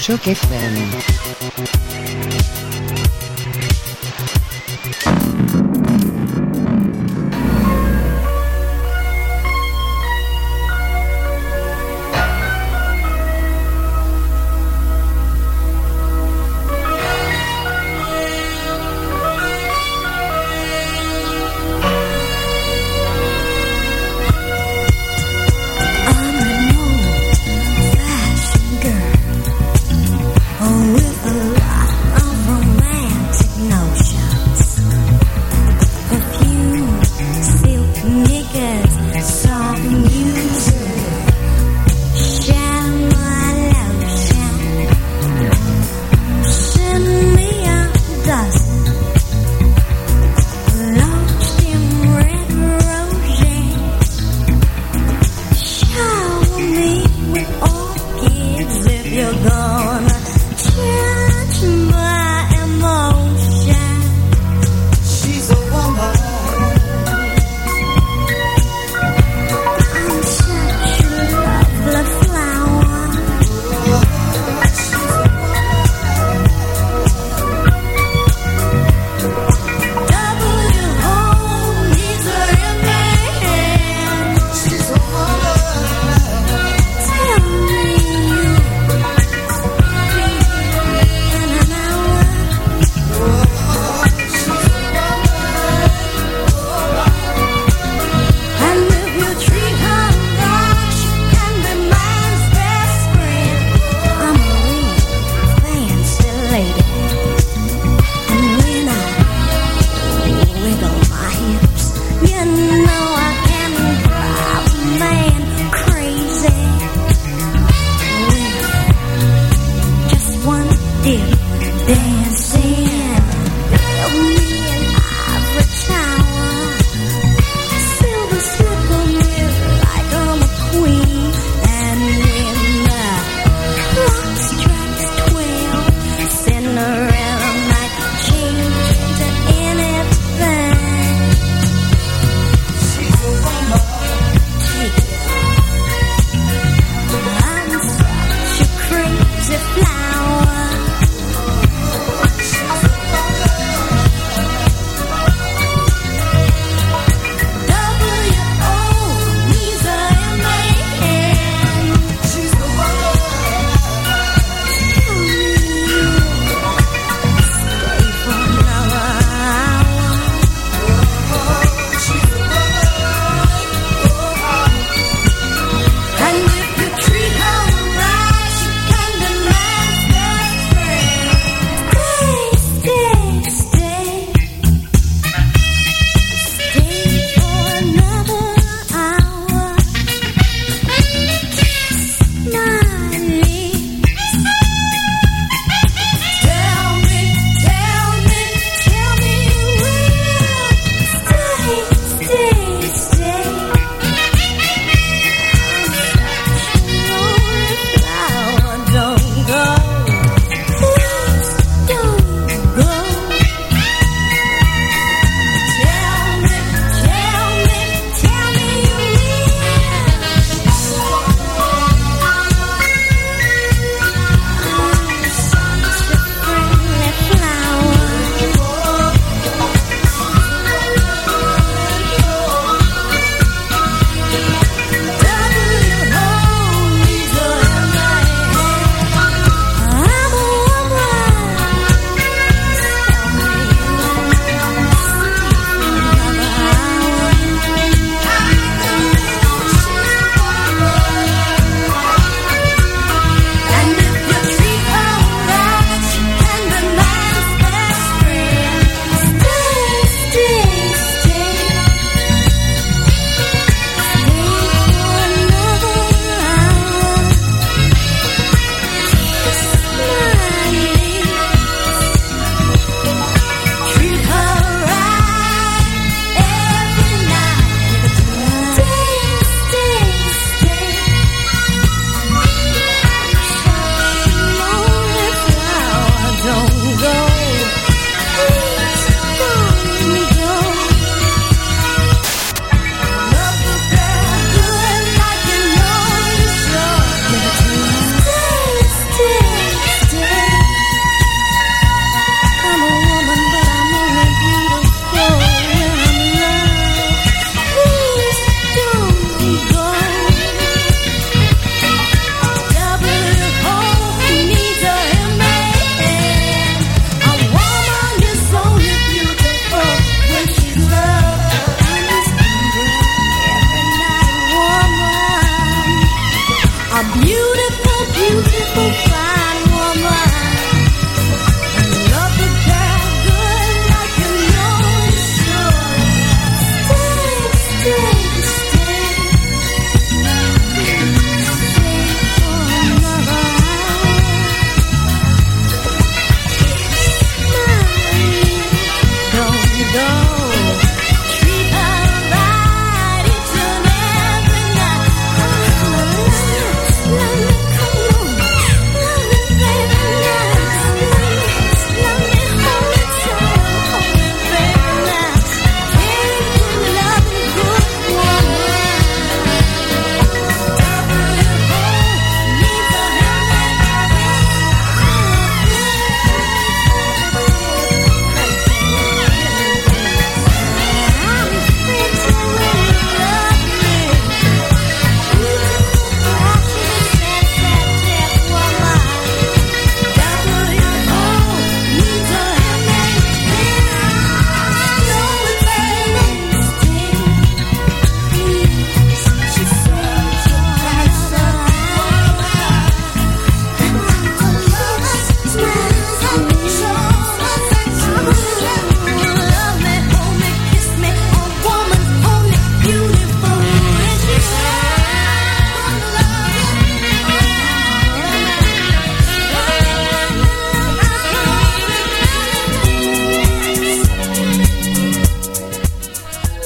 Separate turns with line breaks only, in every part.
les ondes de choc FM.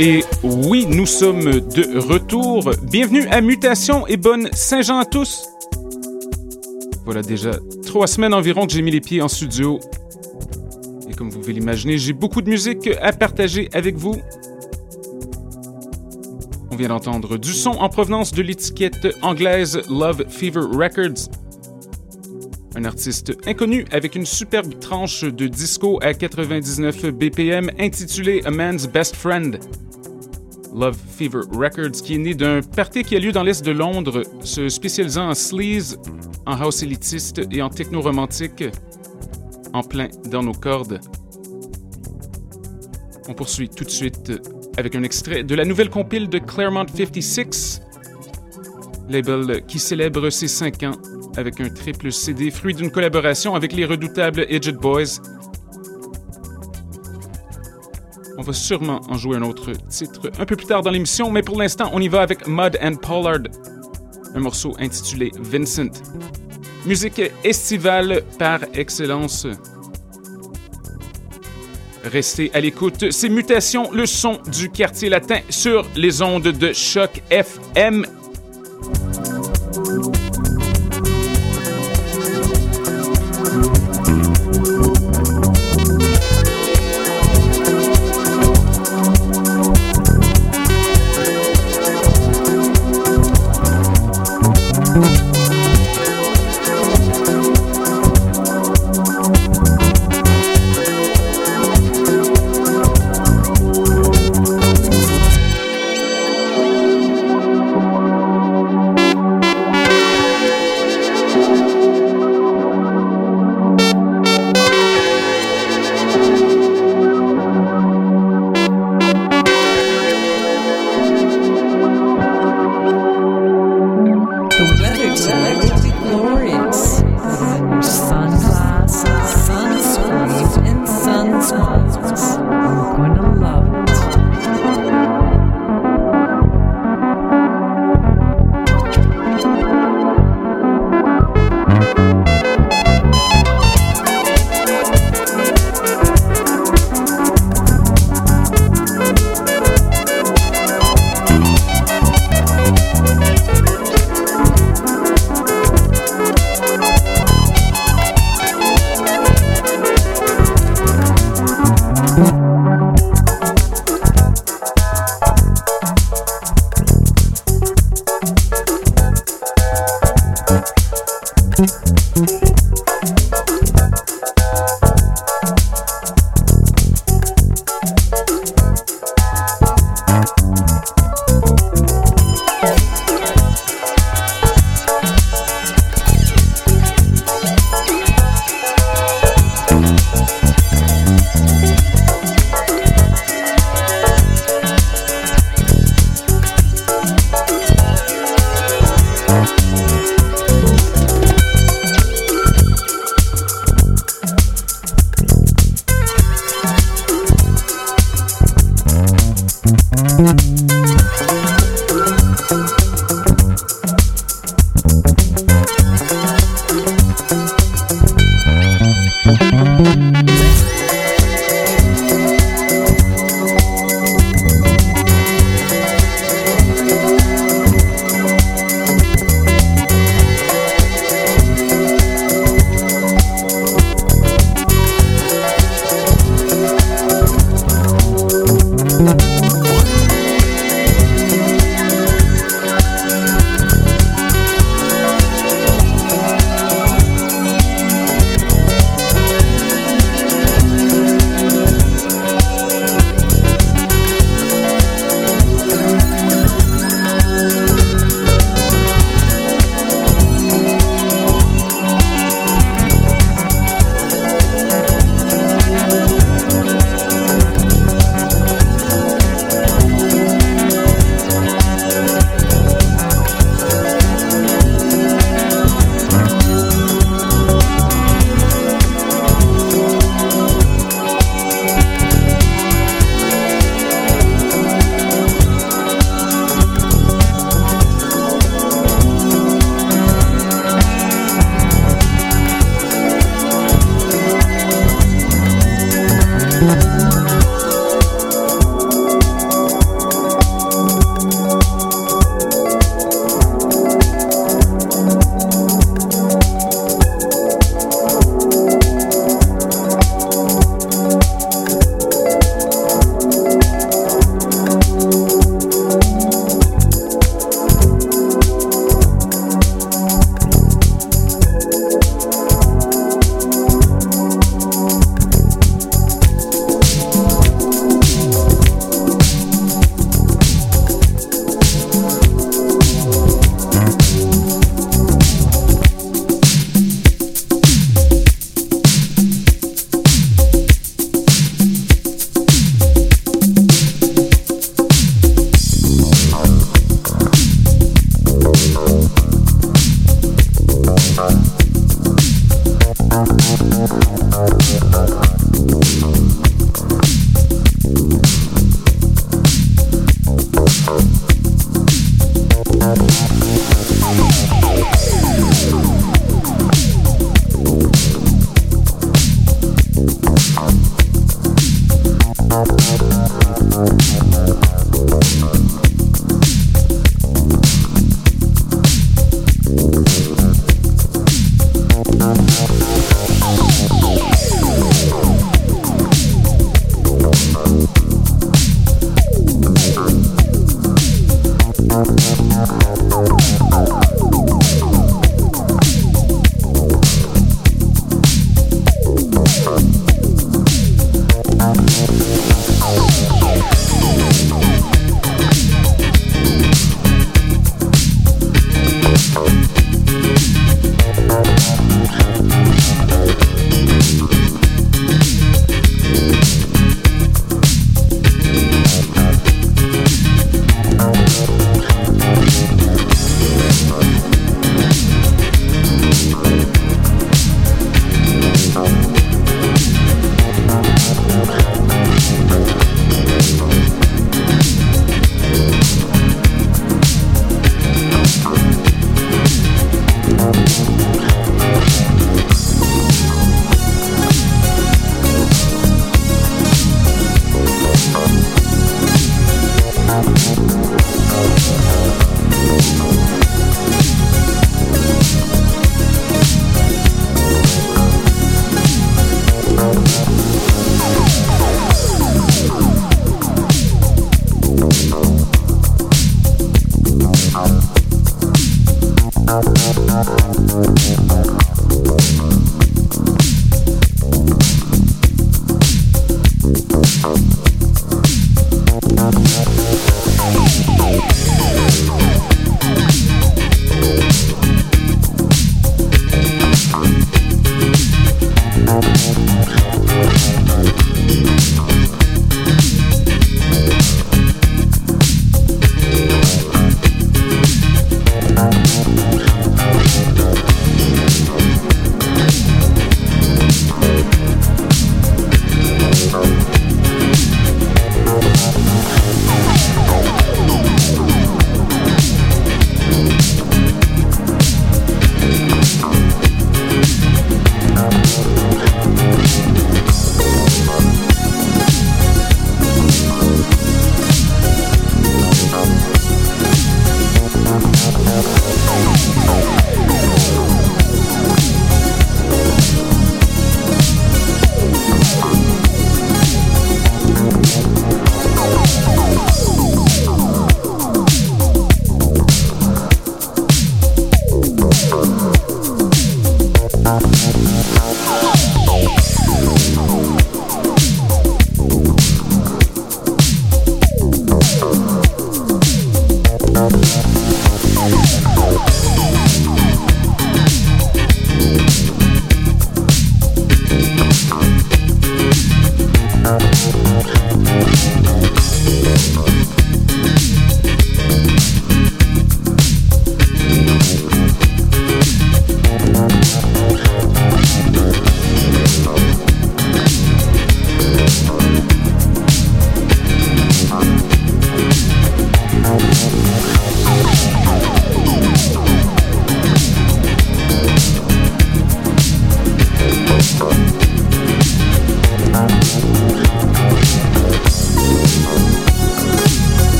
Et oui, nous sommes de retour. Bienvenue à Mutation et bonne Saint-Jean à tous. Voilà déjà trois semaines environ que j'ai mis les pieds en studio. Et comme vous pouvez l'imaginer, j'ai beaucoup de musique à partager avec vous. On vient d'entendre du son en provenance de l'étiquette anglaise Love Fever Records un artiste inconnu avec une superbe tranche de disco à 99 BPM intitulée A Man's Best Friend. Love Fever Records, qui est né d'un party qui a lieu dans l'est de Londres, se spécialisant en sleaze, en house élitiste et en techno romantique, en plein dans nos cordes. On poursuit tout de suite avec un extrait de la nouvelle compile de Claremont 56, label qui célèbre ses 5 ans avec un triple CD fruit d'une collaboration avec les redoutables Edged Boys. On va sûrement en jouer un autre titre un peu plus tard dans l'émission, mais pour l'instant, on y va avec Mud and Pollard, un morceau intitulé Vincent. Musique estivale par excellence. Restez à l'écoute, c'est Mutation, le son du quartier latin sur les ondes de choc FM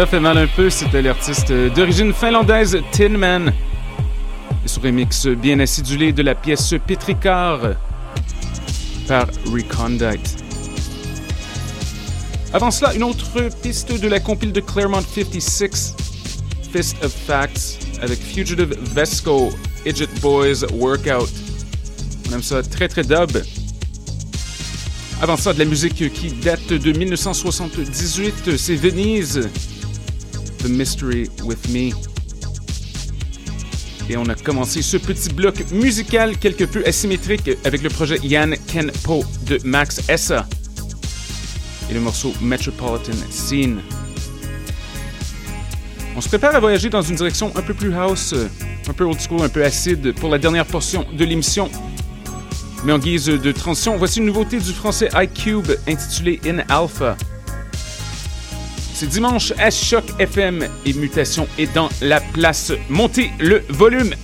Celle-là fait mal un peu, c'était l'artiste d'origine finlandaise Tin Man. Et son remix bien acidulé de la pièce Petricard par Recondite. Avant cela, une autre piste de la compile de Claremont 56, Fist of Facts, avec Fugitive Vesco, Idget Boys Workout. On aime ça très très dub. Avant ça, de la musique qui date de 1978, c'est Venise, The Mystery with Me. Et on a commencé ce petit bloc musical quelque peu asymétrique avec le projet Yann Kenpo de Max Essa et le morceau Metropolitan Scene. On se prépare à voyager dans une direction un peu plus house, un peu old school, un peu acide pour la dernière portion de l'émission. Mais en guise de transition, voici une nouveauté du français iCube intitulée In Alpha. C'est dimanche à Choc FM et Mutation est dans la place. Montez le volume!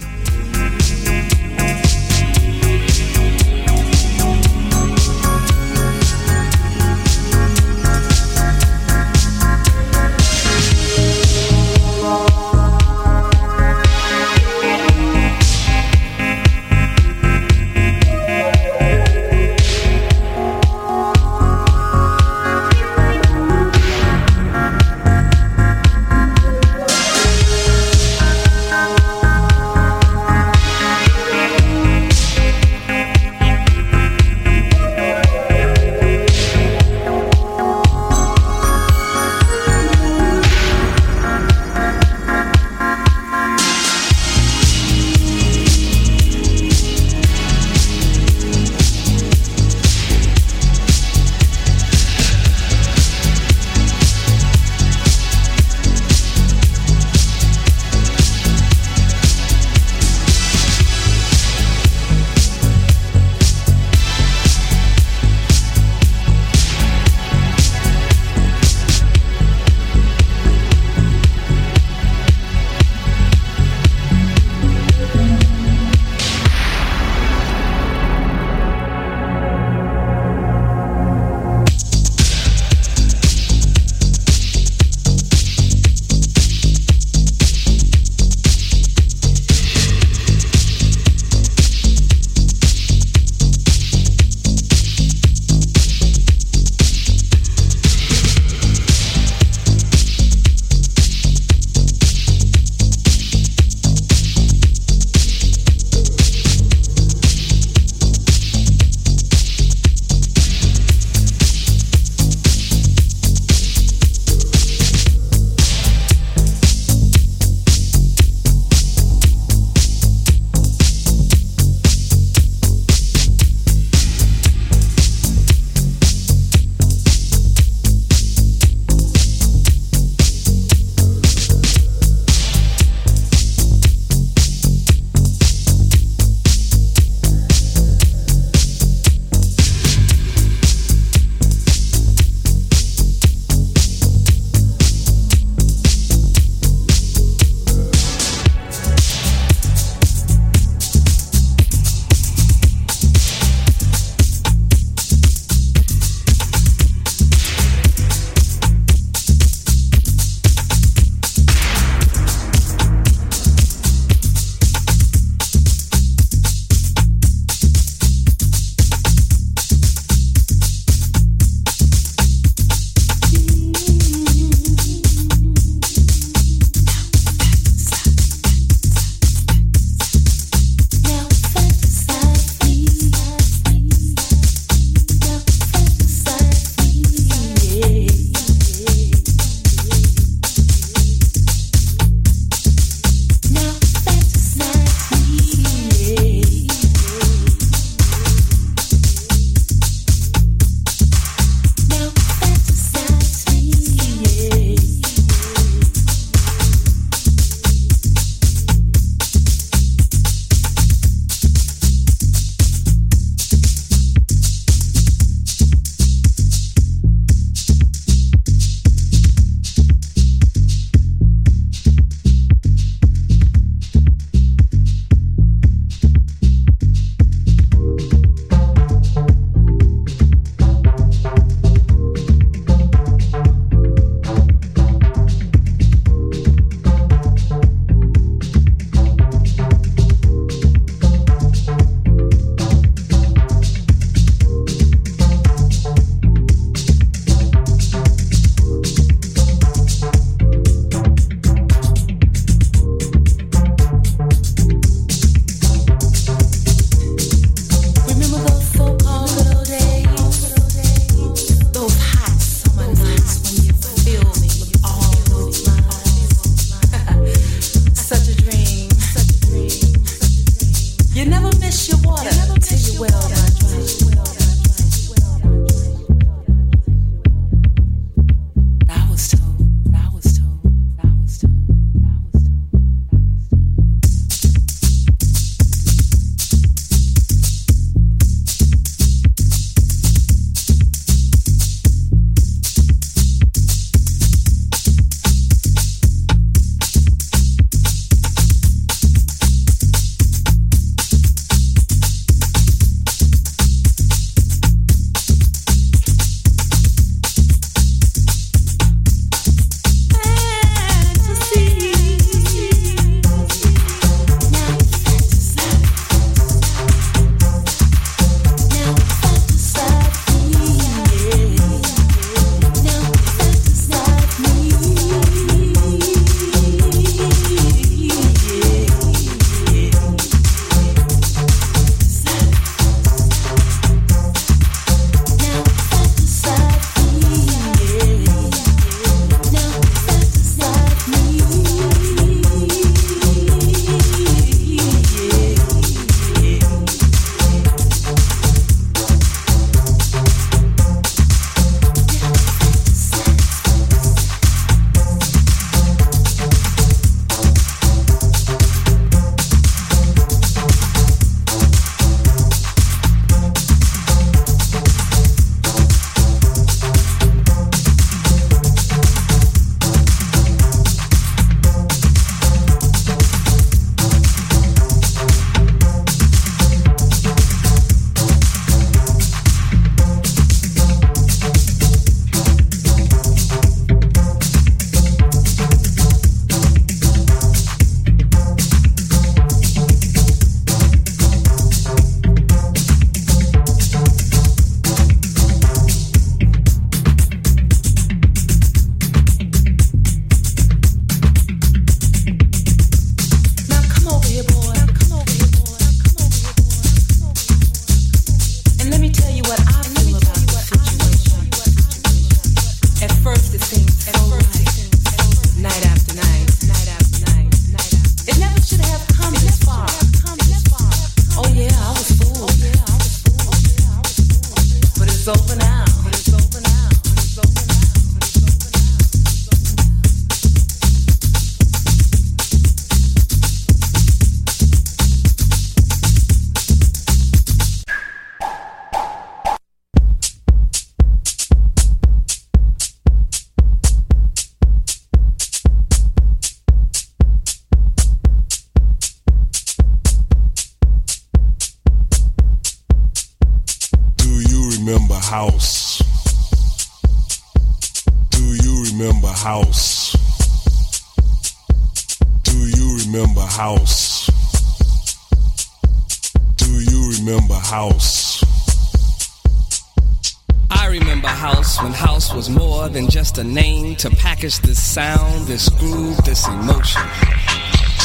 Package this sound, this groove, this emotion.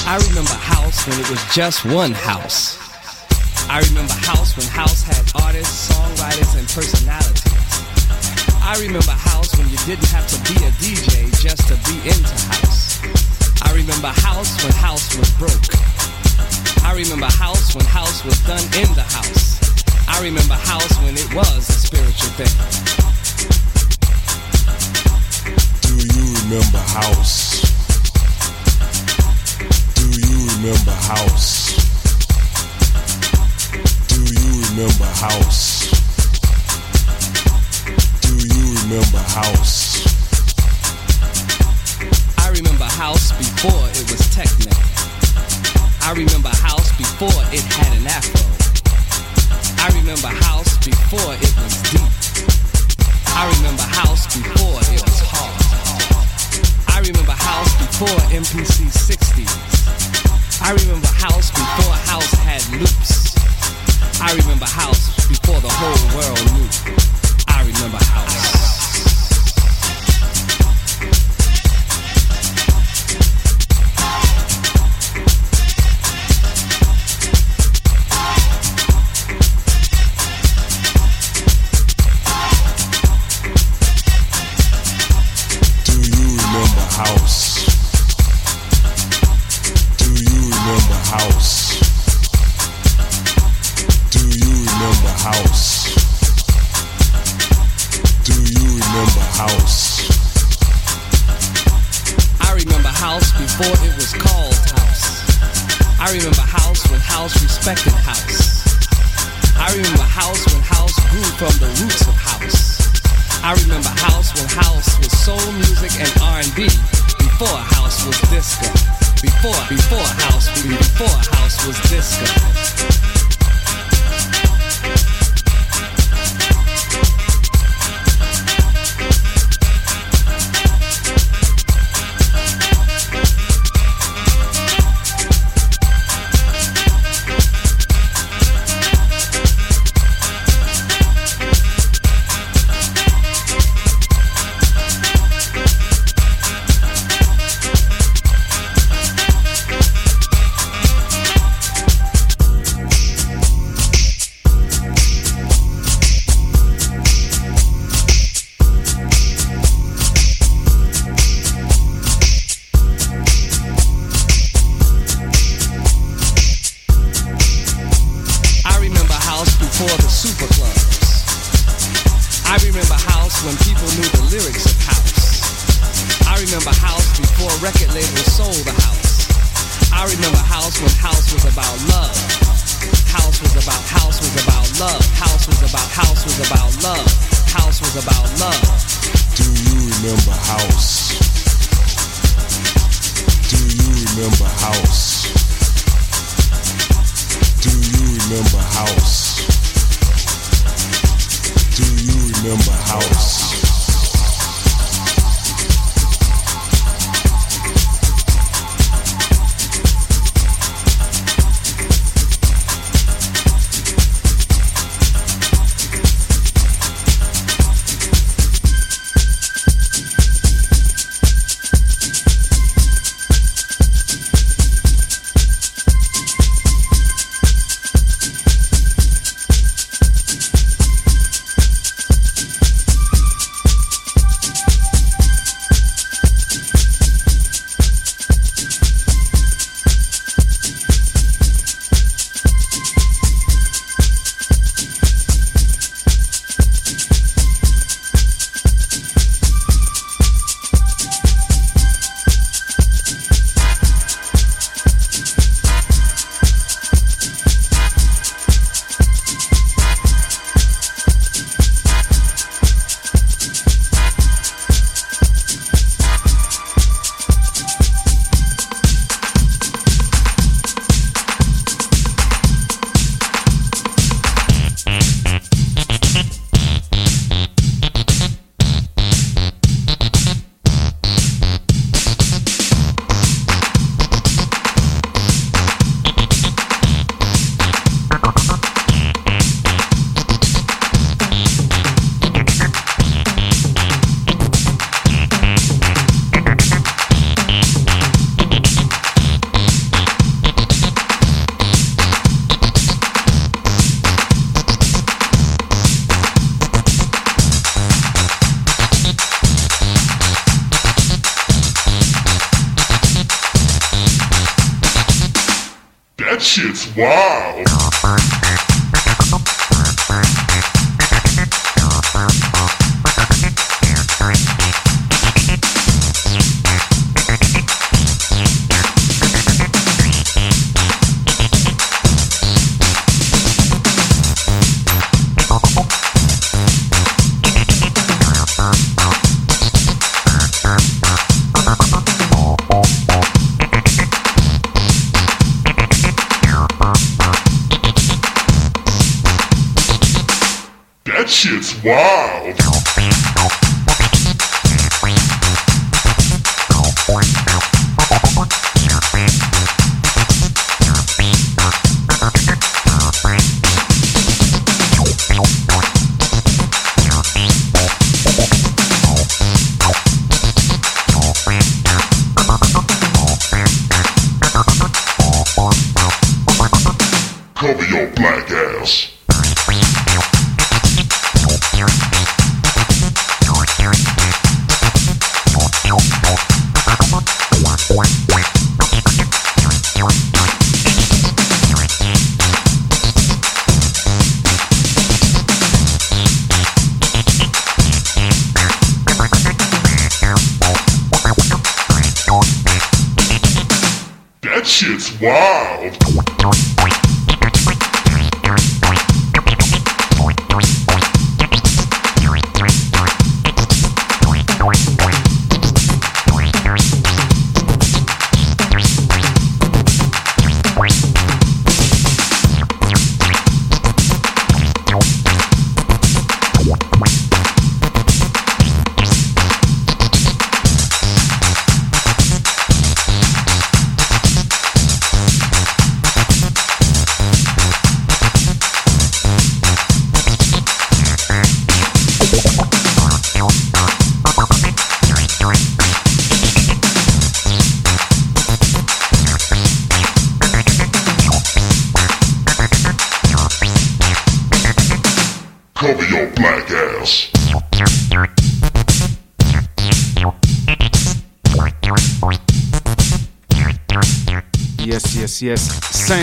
I remember house when it was just one house. I remember house when house had artists, songwriters, and personalities. I remember house when you didn't have to be a DJ just to be into house. I remember house when house was broke. I remember house when house was done in the house. I remember house when it was a spiritual thing.
Remember house? Do you remember house? Do you remember house? Do you remember house?
I remember house before it was techno. I remember house before it had an afro. I remember house before it was deep. I remember house before it was. I remember house before MPC 60s. I remember house before house had loops. I remember house before the whole world knew. Love. House was about house was about love. House was about love.
Do you remember house? Do you remember house? Do you remember house? Do you remember house?
That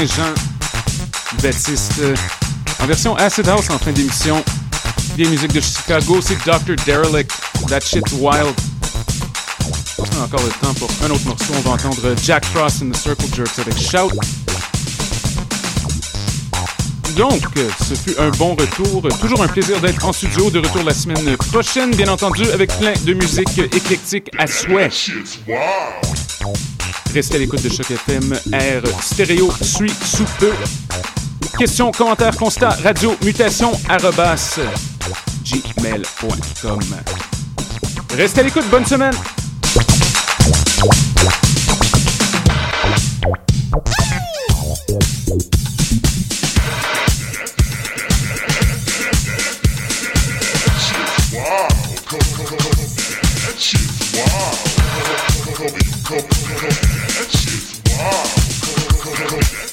Saint-Jean-Baptiste. euh, En version Acid House en fin d'émission. Vieille musique de Chicago, c'est Dr. Derelict. That shit's wild. Encore le temps pour un autre morceau. On va entendre Jack Frost and the Circle Jerks avec Shout. Donc, ce fut un bon retour. Toujours un plaisir d'être en studio. De retour la semaine prochaine, bien entendu, avec plein de musique éclectique à souhait. Restez à l'écoute de Choc FM. R stéréo suit sous peu. Questions, commentaires, constats, radio, mutation, gmail.com. Restez à l'écoute. Bonne semaine.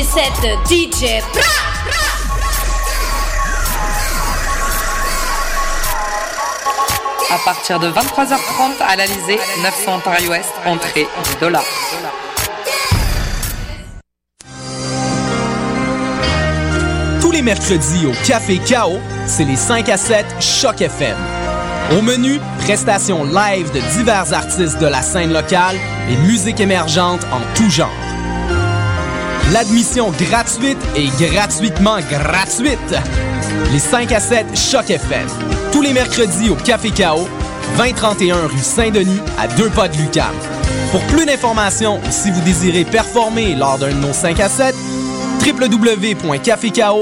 2017 DJ Pra!
à partir de 23h30 à l'Alizé, 900 Paris Ouest entrée 10 dollars.
Tous les mercredis au Café Chaos, c'est les 5 à 7 Choc FM. Au menu, prestations live de divers artistes de la scène locale et musique émergente en tout genre. L'admission gratuite et gratuitement gratuite. Les 5 à 7 Choc FM. Tous les mercredis au Café Chaos, 2031 rue Saint-Denis, à deux pas de Lucam. Pour plus d'informations ou si vous désirez performer lors d'un de nos 5 à 7, www.caféchao